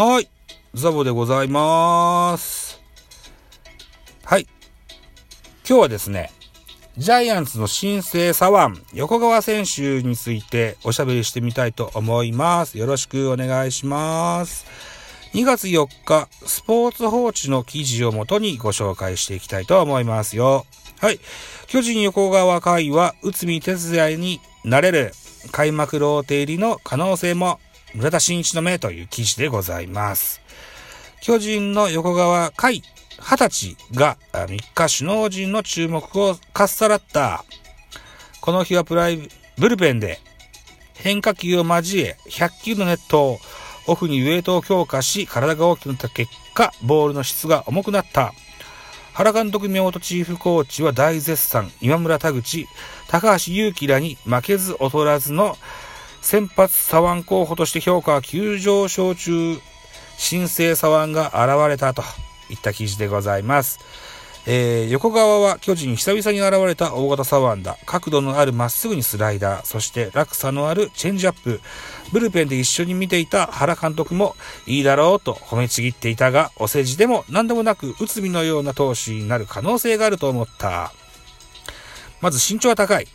はい。ザボでございます。はい。今日はですね、ジャイアンツの新生左腕、横川選手についておしゃべりしてみたいと思います。よろしくお願いします。2月4日、スポーツ報知の記事をもとにご紹介していきたいと思いますよ。はい。巨人横川会は、内海哲也になれる開幕ローテ入りの可能性も村田真一の目という記事でございます。巨人の横川海二十歳が3日首脳陣の注目をかっさらった。この日はプライブルペンで変化球を交え100球のネットをオフにウェイトを強化し体が大きくなった結果ボールの質が重くなった。原監督宮本チーフコーチは大絶賛今村田口高橋祐希らに負けず劣らずの先発左腕候補として評価は急上昇中、新生左腕が現れたといった記事でございます。えー、横側は巨人久々に現れた大型左腕だ。角度のあるまっすぐにスライダー、そして落差のあるチェンジアップ。ブルペンで一緒に見ていた原監督もいいだろうと褒めちぎっていたが、お世辞でも何でもなく内海のような投手になる可能性があると思った。まず身長は高い。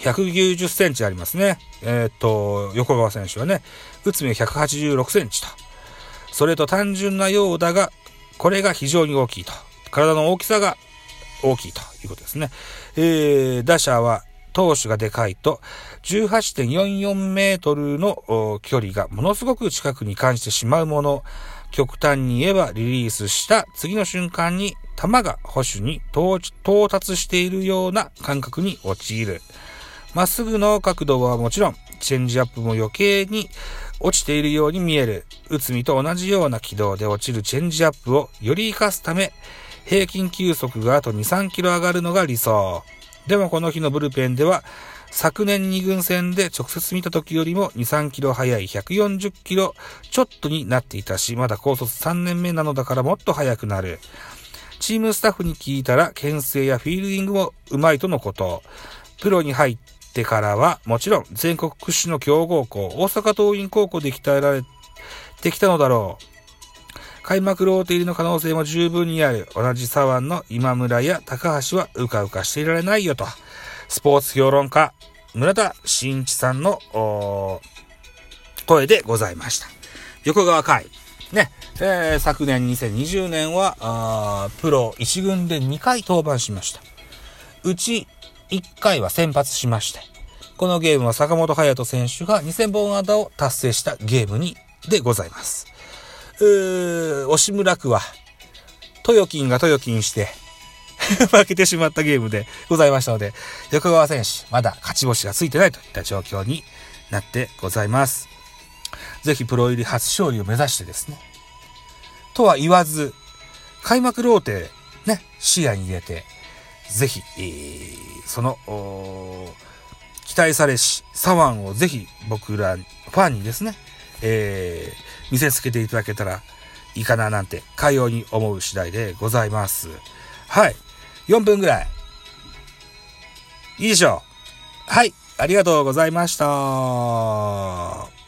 190センチありますね。えー、っと、横川選手はね、内海は186センチと。それと単純なようだが、これが非常に大きいと。体の大きさが大きいということですね。えー、打者は投手がでかいと、18.44メートルの距離がものすごく近くに感じてしまうもの。極端に言えばリリースした次の瞬間に球が保守に到達しているような感覚に陥る。まっすぐの角度はもちろん、チェンジアップも余計に落ちているように見える。内海と同じような軌道で落ちるチェンジアップをより活かすため、平均球速があと2、3キロ上がるのが理想。でもこの日のブルペンでは、昨年2軍戦で直接見た時よりも2、3キロ速い140キロちょっとになっていたし、まだ高卒3年目なのだからもっと速くなる。チームスタッフに聞いたら、牽制やフィールディングも上手いとのこと。プロに入っててからは、もちろん全国屈指の強豪校、大阪桐蔭高校で鍛えられてきたのだろう。開幕ローテ入りの可能性も十分にある。同じ左腕の今村や高橋はうかうかしていられないよと。スポーツ評論家、村田真一さんの声でございました。横川海。ね、えー、昨年2020年は、プロ1軍で2回登板しました。うち1回は先発しまして、このゲームは坂本勇人選手が2000本安打を達成したゲームに、でございます。うー、押村区は、豊金が豊金して 負けてしまったゲームでございましたので、横川選手、まだ勝ち星がついてないといった状況になってございます。ぜひプロ入り初勝利を目指してですね。とは言わず、開幕ローテね、視野に入れて、ぜひ、えー、その、期待されし左腕をぜひ僕らファンにですね、えー、見せつけていただけたらいいかななんて、かように思う次第でございます。はい。4分ぐらい。いいでしょう。はい。ありがとうございました。